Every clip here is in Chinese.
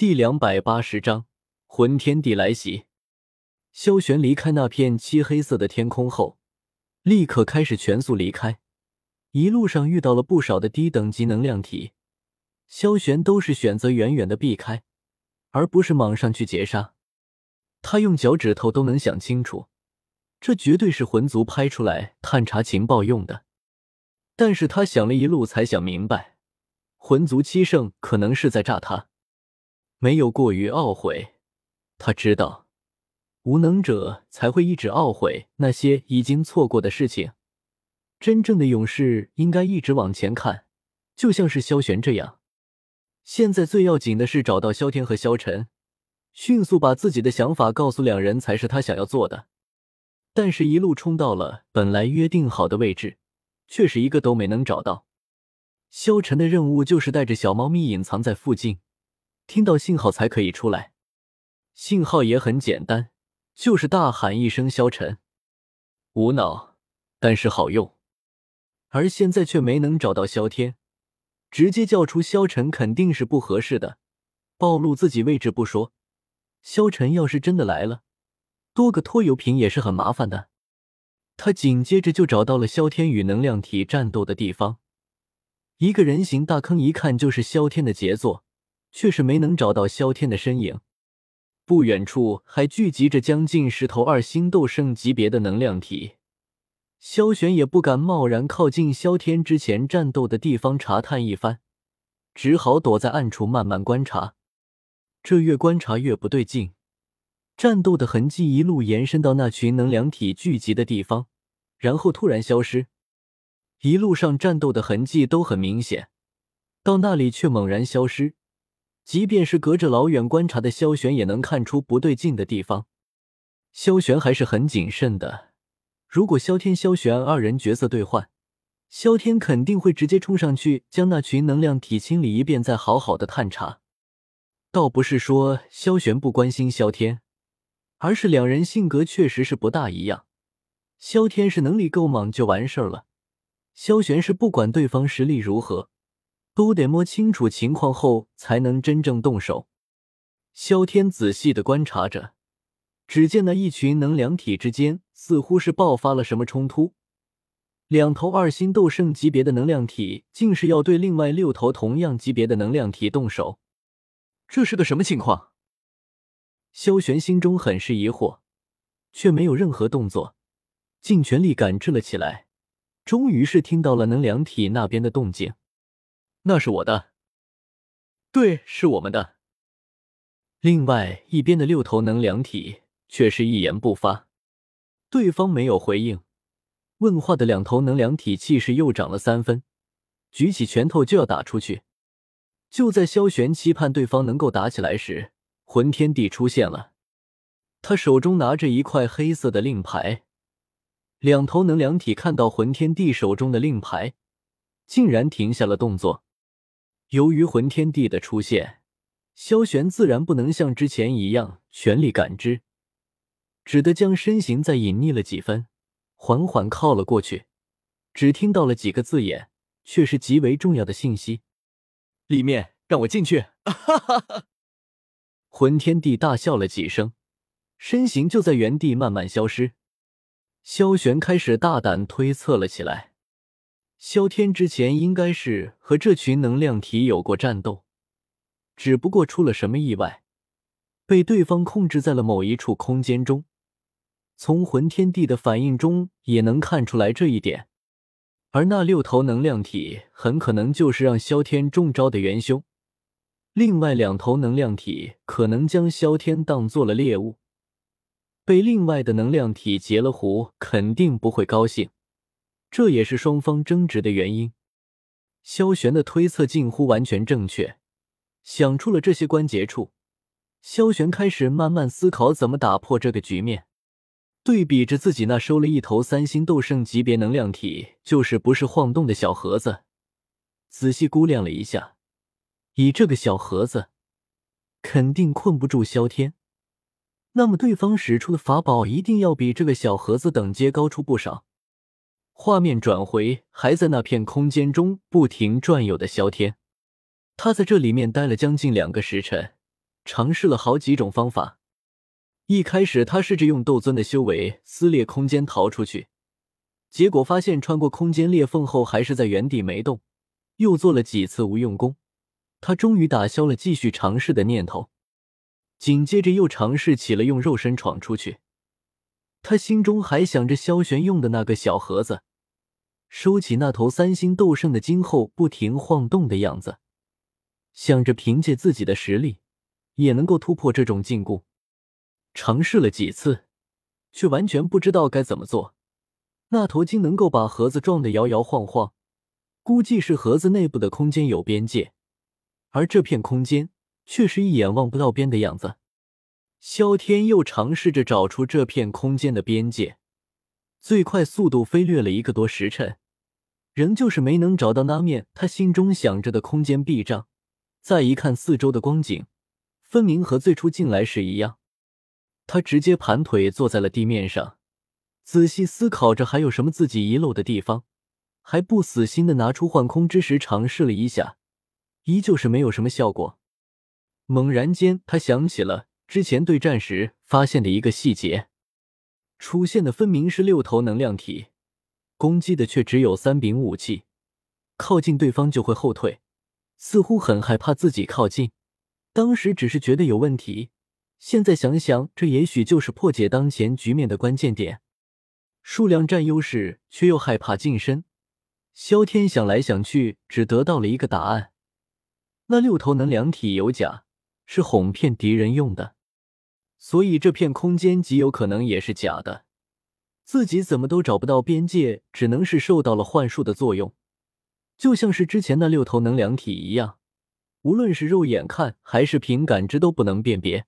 第两百八十章魂天地来袭。萧玄离开那片漆黑色的天空后，立刻开始全速离开。一路上遇到了不少的低等级能量体，萧玄都是选择远远的避开，而不是莽上去截杀。他用脚趾头都能想清楚，这绝对是魂族拍出来探查情报用的。但是他想了一路，才想明白，魂族七圣可能是在诈他，没有过于懊悔。他知道，无能者才会一直懊悔那些已经错过的事情。真正的勇士应该一直往前看，就像是萧玄这样。现在最要紧的是找到萧天和萧晨，迅速把自己的想法告诉两人，才是他想要做的。但是，一路冲到了本来约定好的位置，却是一个都没能找到。萧晨的任务就是带着小猫咪隐藏在附近，听到信号才可以出来。信号也很简单，就是大喊一声“萧晨”，无脑，但是好用。而现在却没能找到萧天，直接叫出萧晨肯定是不合适的，暴露自己位置不说，萧晨要是真的来了，多个拖油瓶也是很麻烦的。他紧接着就找到了萧天与能量体战斗的地方，一个人形大坑，一看就是萧天的杰作，却是没能找到萧天的身影。不远处还聚集着将近十头二星斗圣级别的能量体。萧玄也不敢贸然靠近萧天之前战斗的地方查探一番，只好躲在暗处慢慢观察。这越观察越不对劲，战斗的痕迹一路延伸到那群能量体聚集的地方，然后突然消失。一路上战斗的痕迹都很明显，到那里却猛然消失。即便是隔着老远观察的萧玄也能看出不对劲的地方。萧玄还是很谨慎的。如果萧天、萧玄二人角色对换，萧天肯定会直接冲上去将那群能量体清理一遍，再好好的探查。倒不是说萧玄不关心萧天，而是两人性格确实是不大一样。萧天是能力够莽就完事儿了，萧玄是不管对方实力如何，都得摸清楚情况后才能真正动手。萧天仔细的观察着。只见那一群能量体之间似乎是爆发了什么冲突，两头二星斗圣级别的能量体竟是要对另外六头同样级别的能量体动手，这是个什么情况？萧玄心中很是疑惑，却没有任何动作，尽全力感知了起来。终于是听到了能量体那边的动静，那是我的，对，是我们的。另外一边的六头能量体。却是一言不发，对方没有回应。问话的两头能量体气势又涨了三分，举起拳头就要打出去。就在萧玄期盼对方能够打起来时，魂天帝出现了，他手中拿着一块黑色的令牌。两头能量体看到魂天帝手中的令牌，竟然停下了动作。由于魂天帝的出现，萧玄自然不能像之前一样全力感知。只得将身形再隐匿了几分，缓缓靠了过去。只听到了几个字眼，却是极为重要的信息：“里面让我进去！”哈哈哈！魂天帝大笑了几声，身形就在原地慢慢消失。萧玄开始大胆推测了起来：萧天之前应该是和这群能量体有过战斗，只不过出了什么意外，被对方控制在了某一处空间中。从魂天帝的反应中也能看出来这一点，而那六头能量体很可能就是让萧天中招的元凶。另外两头能量体可能将萧天当做了猎物，被另外的能量体截了胡，肯定不会高兴。这也是双方争执的原因。萧玄的推测近乎完全正确，想出了这些关节处，萧玄开始慢慢思考怎么打破这个局面。对比着自己那收了一头三星斗圣级别能量体，就是不是晃动的小盒子，仔细估量了一下，以这个小盒子，肯定困不住萧天。那么对方使出的法宝一定要比这个小盒子等阶高出不少。画面转回，还在那片空间中不停转悠的萧天，他在这里面待了将近两个时辰，尝试了好几种方法。一开始，他试着用斗尊的修为撕裂空间逃出去，结果发现穿过空间裂缝后还是在原地没动。又做了几次无用功，他终于打消了继续尝试的念头。紧接着又尝试起了用肉身闯出去。他心中还想着萧玄用的那个小盒子，收起那头三星斗圣的金后不停晃动的样子，想着凭借自己的实力也能够突破这种禁锢。尝试了几次，却完全不知道该怎么做。那头鲸能够把盒子撞得摇摇晃晃，估计是盒子内部的空间有边界，而这片空间却是一眼望不到边的样子。萧天又尝试着找出这片空间的边界，最快速度飞掠了一个多时辰，仍旧是没能找到那面他心中想着的空间壁障。再一看四周的光景，分明和最初进来时一样。他直接盘腿坐在了地面上，仔细思考着还有什么自己遗漏的地方，还不死心的拿出幻空之石尝试了一下，依旧是没有什么效果。猛然间，他想起了之前对战时发现的一个细节：出现的分明是六头能量体，攻击的却只有三柄武器，靠近对方就会后退，似乎很害怕自己靠近。当时只是觉得有问题。现在想想，这也许就是破解当前局面的关键点。数量占优势，却又害怕近身。萧天想来想去，只得到了一个答案：那六头能量体有假，是哄骗敌人用的。所以这片空间极有可能也是假的。自己怎么都找不到边界，只能是受到了幻术的作用，就像是之前那六头能量体一样，无论是肉眼看还是凭感知都不能辨别。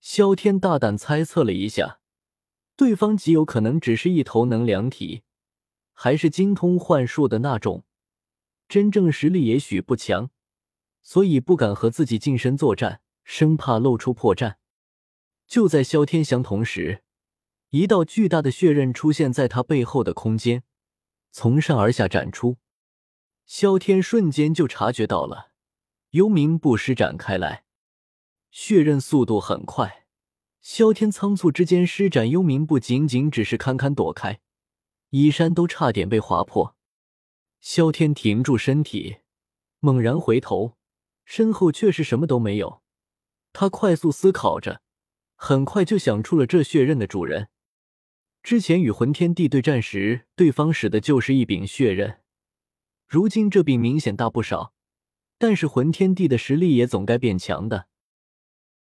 萧天大胆猜测了一下，对方极有可能只是一头能量体，还是精通幻术的那种，真正实力也许不强，所以不敢和自己近身作战，生怕露出破绽。就在萧天想同时，一道巨大的血刃出现在他背后的空间，从上而下展出。萧天瞬间就察觉到了，幽冥步施展开来。血刃速度很快，萧天仓促之间施展幽冥步，仅仅只是堪堪躲开，衣衫都差点被划破。萧天停住身体，猛然回头，身后却是什么都没有。他快速思考着，很快就想出了这血刃的主人。之前与魂天帝对战时，对方使的就是一柄血刃，如今这柄明显大不少，但是魂天帝的实力也总该变强的。